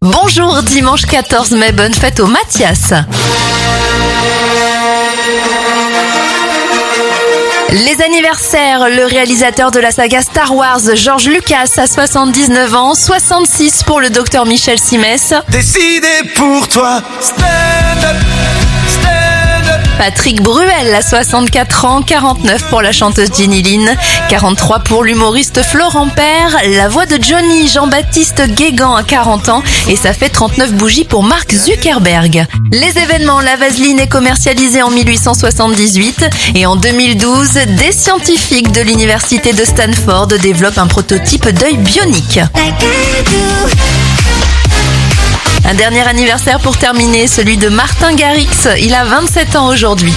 Bonjour, dimanche 14 mai, bonne fête au Mathias. Les anniversaires, le réalisateur de la saga Star Wars, George Lucas, a 79 ans, 66 pour le docteur Michel Simès. Décidé pour toi, stand up. Patrick Bruel a 64 ans, 49 pour la chanteuse Ginny Lynn, 43 pour l'humoriste Florent Père, la voix de Johnny Jean-Baptiste Guégan a 40 ans et ça fait 39 bougies pour Mark Zuckerberg. Les événements, la vaseline est commercialisée en 1878 et en 2012, des scientifiques de l'université de Stanford développent un prototype d'œil bionique. Un dernier anniversaire pour terminer, celui de Martin Garrix. Il a 27 ans aujourd'hui.